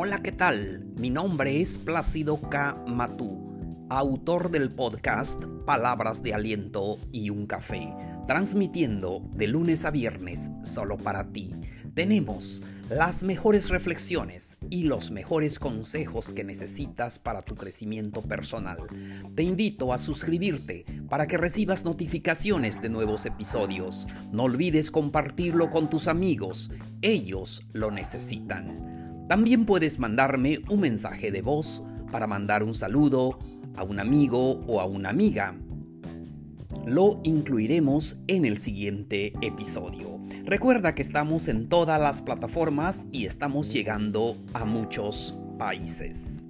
Hola, ¿qué tal? Mi nombre es Plácido K. Matú, autor del podcast Palabras de Aliento y un Café, transmitiendo de lunes a viernes solo para ti. Tenemos las mejores reflexiones y los mejores consejos que necesitas para tu crecimiento personal. Te invito a suscribirte para que recibas notificaciones de nuevos episodios. No olvides compartirlo con tus amigos, ellos lo necesitan. También puedes mandarme un mensaje de voz para mandar un saludo a un amigo o a una amiga. Lo incluiremos en el siguiente episodio. Recuerda que estamos en todas las plataformas y estamos llegando a muchos países.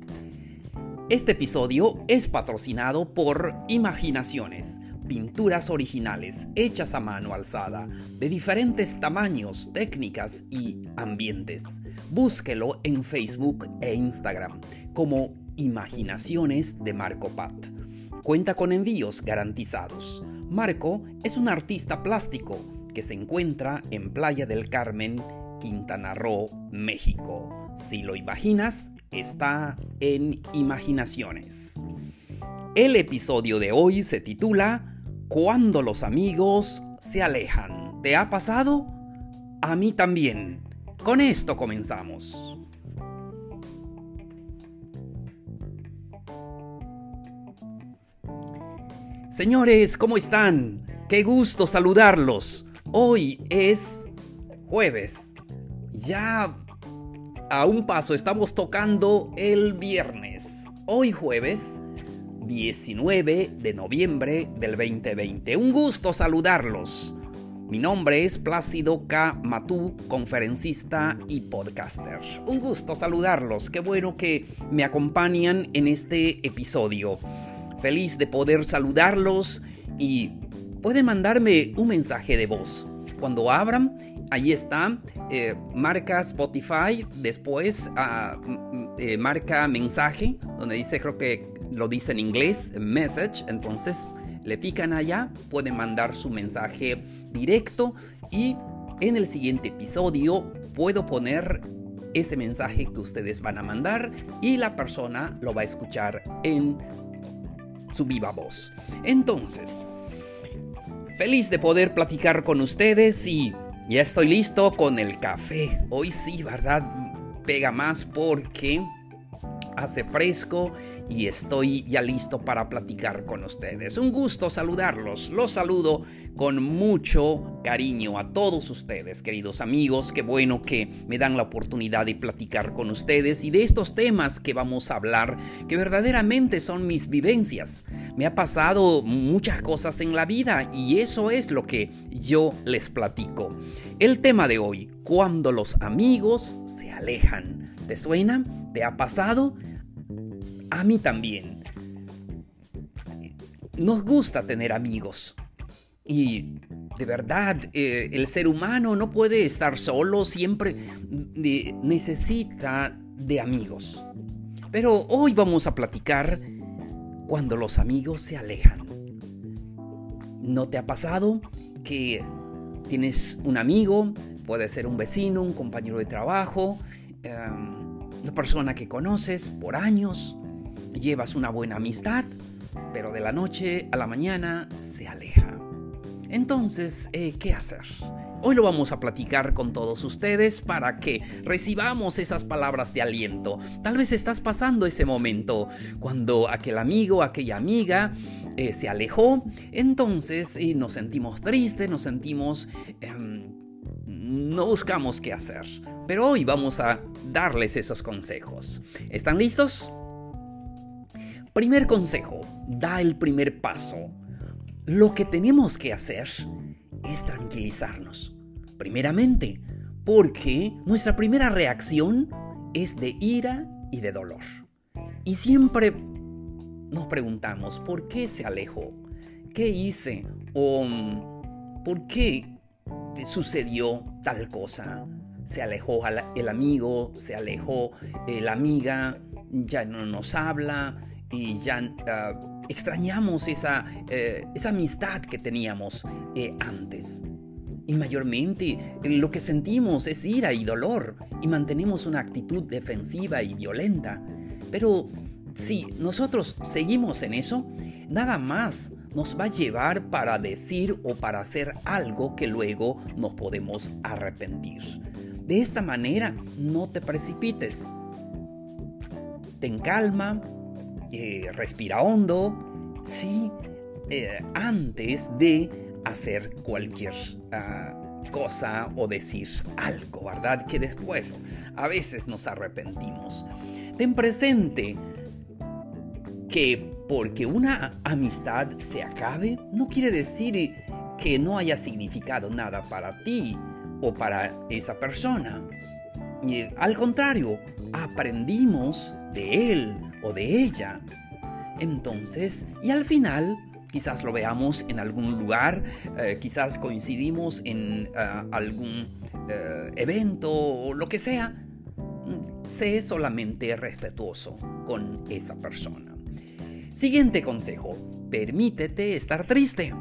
Este episodio es patrocinado por Imaginaciones pinturas originales hechas a mano alzada, de diferentes tamaños, técnicas y ambientes. Búsquelo en Facebook e Instagram como Imaginaciones de Marco Pat. Cuenta con envíos garantizados. Marco es un artista plástico que se encuentra en Playa del Carmen, Quintana Roo, México. Si lo imaginas, está en Imaginaciones. El episodio de hoy se titula cuando los amigos se alejan. ¿Te ha pasado? A mí también. Con esto comenzamos. Señores, ¿cómo están? Qué gusto saludarlos. Hoy es jueves. Ya a un paso estamos tocando el viernes. Hoy jueves 19 de noviembre del 2020. Un gusto saludarlos. Mi nombre es Plácido K. Matú, conferencista y podcaster. Un gusto saludarlos. Qué bueno que me acompañan en este episodio. Feliz de poder saludarlos y pueden mandarme un mensaje de voz. Cuando abran, ahí está, eh, marca Spotify, después ah, eh, marca mensaje, donde dice creo que lo dice en inglés, message, entonces le pican allá, pueden mandar su mensaje directo y en el siguiente episodio puedo poner ese mensaje que ustedes van a mandar y la persona lo va a escuchar en su viva voz. Entonces, feliz de poder platicar con ustedes y ya estoy listo con el café. Hoy sí, ¿verdad? Pega más porque hace fresco y estoy ya listo para platicar con ustedes. Un gusto saludarlos. Los saludo con mucho cariño a todos ustedes, queridos amigos. Qué bueno que me dan la oportunidad de platicar con ustedes y de estos temas que vamos a hablar, que verdaderamente son mis vivencias. Me ha pasado muchas cosas en la vida y eso es lo que yo les platico. El tema de hoy, cuando los amigos se alejan. ¿Te suena? ¿Te ha pasado? A mí también. Nos gusta tener amigos. Y de verdad, eh, el ser humano no puede estar solo, siempre eh, necesita de amigos. Pero hoy vamos a platicar cuando los amigos se alejan. ¿No te ha pasado que tienes un amigo, puede ser un vecino, un compañero de trabajo, em, una persona que conoces por años, llevas una buena amistad, pero de la noche a la mañana se aleja. Entonces, eh, ¿qué hacer? Hoy lo vamos a platicar con todos ustedes para que recibamos esas palabras de aliento. Tal vez estás pasando ese momento cuando aquel amigo, aquella amiga eh, se alejó. Entonces nos sentimos tristes, nos sentimos... Em, no buscamos qué hacer. Pero hoy vamos a darles esos consejos. ¿Están listos? Primer consejo, da el primer paso. Lo que tenemos que hacer es tranquilizarnos. Primeramente, porque nuestra primera reacción es de ira y de dolor. Y siempre nos preguntamos, ¿por qué se alejó? ¿Qué hice? ¿O por qué sucedió tal cosa? Se alejó el amigo, se alejó la amiga, ya no nos habla, y ya ah, extrañamos esa, eh, esa, amistad que teníamos eh, antes. Y mayormente lo que sentimos es ira y dolor y mantenemos una actitud defensiva y violenta. Pero si nosotros seguimos en eso, nada más nos va a llevar para decir o para hacer algo que luego nos podemos arrepentir. De esta manera, no te precipites. Ten calma, eh, respira hondo, sí, eh, antes de hacer cualquier ah, cosa o decir algo, ¿verdad? Que después a veces nos arrepentimos. Ten presente que porque una amistad se acabe, no quiere decir que no haya significado nada para ti o para esa persona. Y al contrario, aprendimos de él o de ella. Entonces, y al final, quizás lo veamos en algún lugar, eh, quizás coincidimos en eh, algún eh, evento o lo que sea. Mm, sé solamente respetuoso con esa persona. Siguiente consejo, permítete estar triste.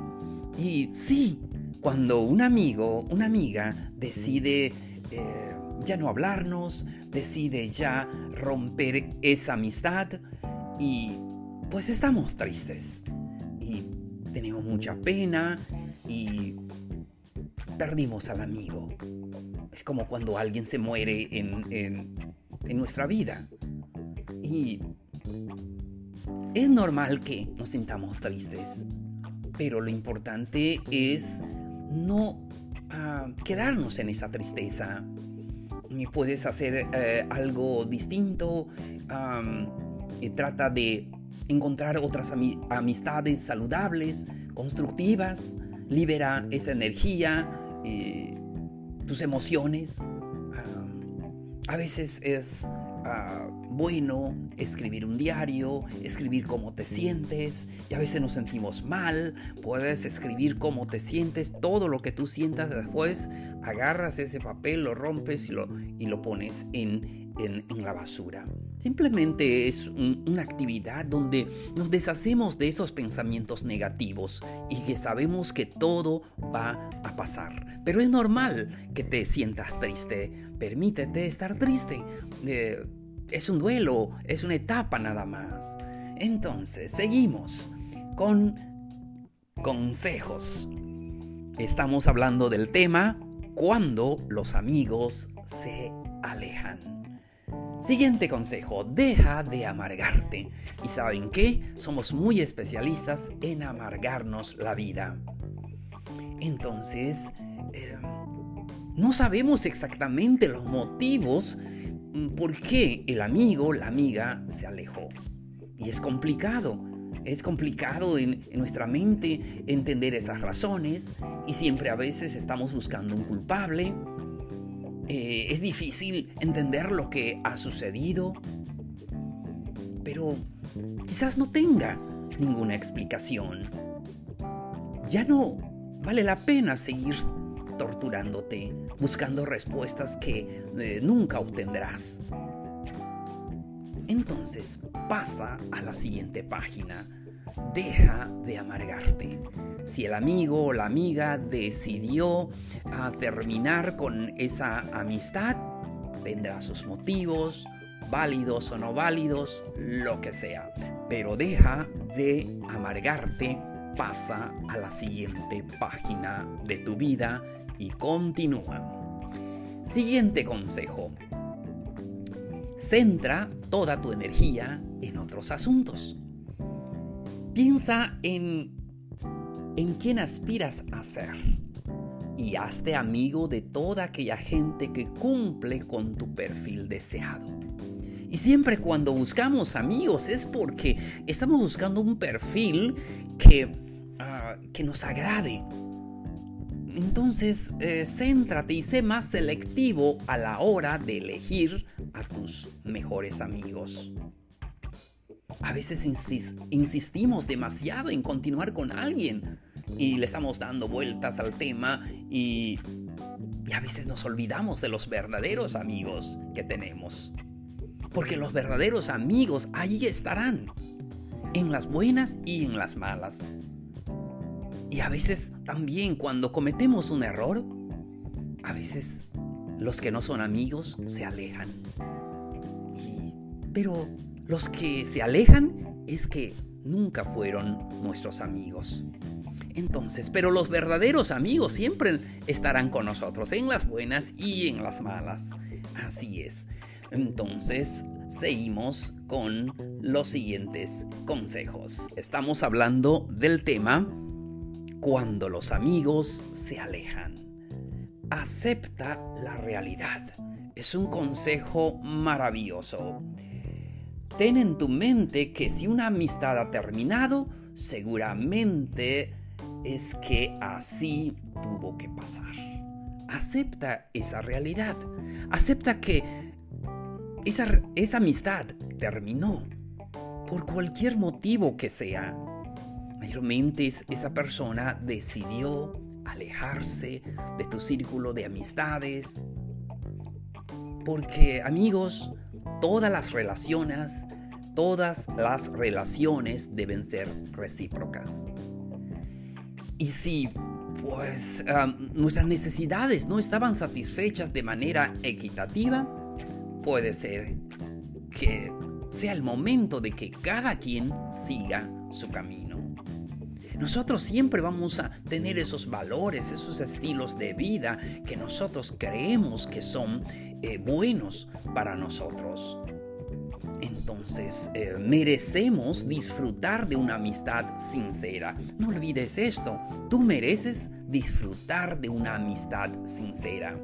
Y sí, cuando un amigo, una amiga decide ya no hablarnos, decide ya romper esa amistad y pues estamos tristes tenemos mucha pena y perdimos al amigo. Es como cuando alguien se muere en, nuestra vida. Y es normal que nos sintamos tristes, pero lo importante es no ah, quedarnos en esa tristeza. Puedes hacer eh, algo distinto. y trata de encontrar otras amistades saludables, constructivas, libera esa energía, eh, tus emociones. a veces es bueno escribir un diario, escribir cómo te sientes, y a veces nos sentimos mal, puedes escribir cómo te sientes, todo lo que tú sientas después, agarras ese papel, lo rompes y lo, y lo pones en, en, la basura. Simplemente es una actividad donde nos deshacemos de esos pensamientos negativos y que sabemos que todo va a pasar. Pero es normal que te sientas triste. Permítete estar triste. Eh, es un duelo, es una etapa nada más. Entonces, seguimos con consejos. Estamos hablando del tema cuando los amigos se alejan. Siguiente consejo, deja de amargarte. ¿Y saben qué? Somos muy especialistas en amargarnos la vida. Entonces, em, no sabemos exactamente los motivos por qué el amigo, la amiga se alejó. Y es complicado. Es complicado en, en, nuestra mente entender esas razones y siempre a veces estamos buscando un culpable eh, es difícil entender lo que ha sucedido, pero quizás no tenga ninguna explicación. Ya no vale la pena seguir torturándote, buscando respuestas que eh, nunca obtendrás. Entonces pasa a la siguiente página. Deja de amargarte. Si el amigo o la amiga decidió a terminar con esa amistad, tendrá sus motivos, válidos o no válidos, lo que sea. Pero deja de amargarte, pasa a la siguiente página de tu vida y continúa. Siguiente consejo. Centra toda tu energía en otros asuntos. Piensa en en quién aspiras a ser y hazte amigo de toda aquella gente que cumple con tu perfil deseado. Y siempre cuando buscamos amigos es porque estamos buscando un perfil que, ah, que nos agrade. Entonces, eh, céntrate y sé más selectivo a la hora de elegir a tus mejores amigos. A veces insistimos demasiado en continuar con alguien y le estamos dando vueltas al tema y, y a veces nos olvidamos de los verdaderos amigos que tenemos. Porque los verdaderos amigos allí estarán, en las buenas y en las malas. Y a veces también cuando cometemos un error, a veces los que no son amigos se alejan. pero los que se alejan es que nunca fueron nuestros amigos. Entonces, pero los verdaderos amigos siempre estarán con nosotros, en las buenas y en las malas. Así es. Entonces, seguimos con los siguientes consejos. Estamos hablando del tema cuando los amigos se alejan. Acepta la realidad. Es un consejo maravilloso. Ten en tu mente que si una amistad ha terminado, seguramente es que así tuvo que pasar. Acepta esa realidad. Acepta que esa, esa amistad terminó por cualquier motivo que sea. Mayormente esa persona decidió alejarse de tu círculo de amistades. Porque amigos, todas las relaciones, todas las relaciones deben ser recíprocas. Y si pues nuestras necesidades no estaban satisfechas de manera equitativa, puede ser que sea el momento de que cada quien siga su camino. Nosotros siempre vamos a tener esos valores, esos estilos de vida que nosotros creemos que son eh, buenos para nosotros. Entonces, eh, merecemos disfrutar de una amistad sincera. No olvides esto, tú mereces disfrutar de una amistad sincera.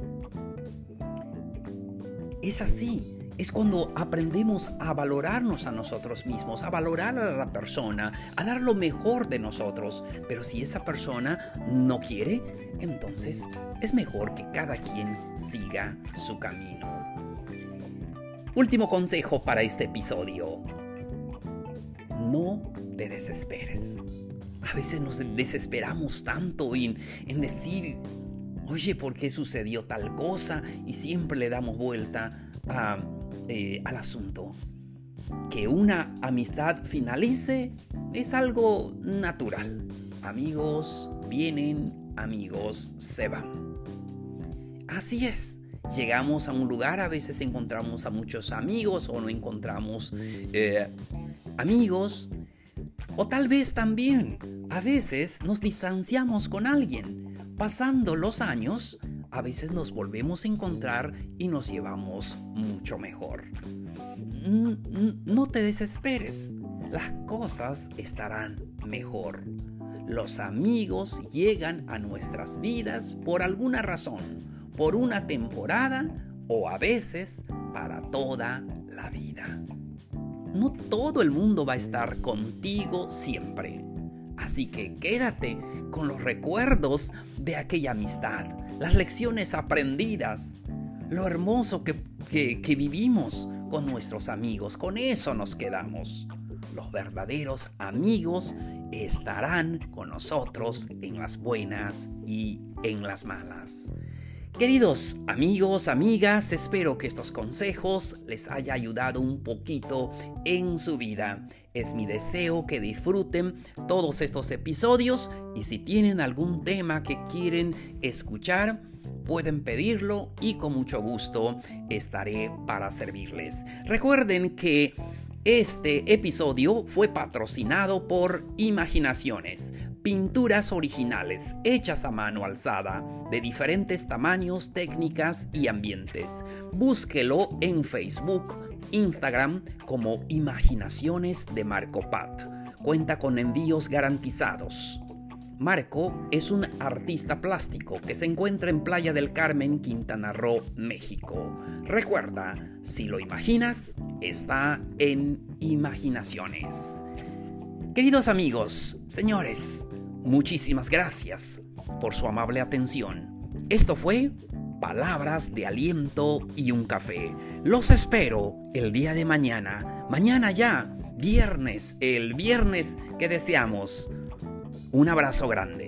Es así, es cuando aprendemos a valorarnos a nosotros mismos, a valorar a la persona, a dar lo mejor de nosotros. Pero si esa persona no quiere, entonces es mejor que cada quien siga su camino. Último consejo para este episodio. No te desesperes. A veces nos desesperamos tanto en, decir, oye, ¿por qué sucedió tal cosa? Y siempre le damos vuelta eh, al asunto. Que una amistad finalice es algo natural. Amigos vienen, amigos se van. Así es llegamos a un lugar, a veces encontramos a muchos amigos o no encontramos eh, amigos. O tal vez también, a veces nos distanciamos con alguien. Pasando los años, a veces nos volvemos a encontrar y nos llevamos mucho mejor. No te desesperes, las cosas estarán mejor. Los amigos llegan a nuestras vidas por alguna razón por una temporada o a veces para toda la vida. No todo el mundo va a estar contigo siempre. Así que quédate con los recuerdos de aquella amistad, las lecciones aprendidas, lo hermoso que, que, vivimos con nuestros amigos. Con eso nos quedamos. Los verdaderos amigos estarán con nosotros en las buenas y en las malas. Queridos amigos, amigas, espero que estos consejos les haya ayudado un poquito en su vida. Es mi deseo que disfruten todos estos episodios y si tienen algún tema que quieren escuchar, pueden pedirlo y con mucho gusto estaré para servirles. Recuerden que este episodio fue patrocinado por Imaginaciones pinturas originales hechas a mano alzada de diferentes tamaños, técnicas y ambientes. Búsquelo en Facebook, Instagram como Imaginaciones de Marco Pat. Cuenta con envíos garantizados. Marco es un artista plástico que se encuentra en Playa del Carmen, Quintana Roo, México. Recuerda, si lo imaginas, está en Imaginaciones. Queridos amigos, señores, muchísimas gracias por su amable atención. Esto fue Palabras de Aliento y un Café. Los espero el día de mañana. Mañana ya, viernes, el viernes que deseamos. Un abrazo grande.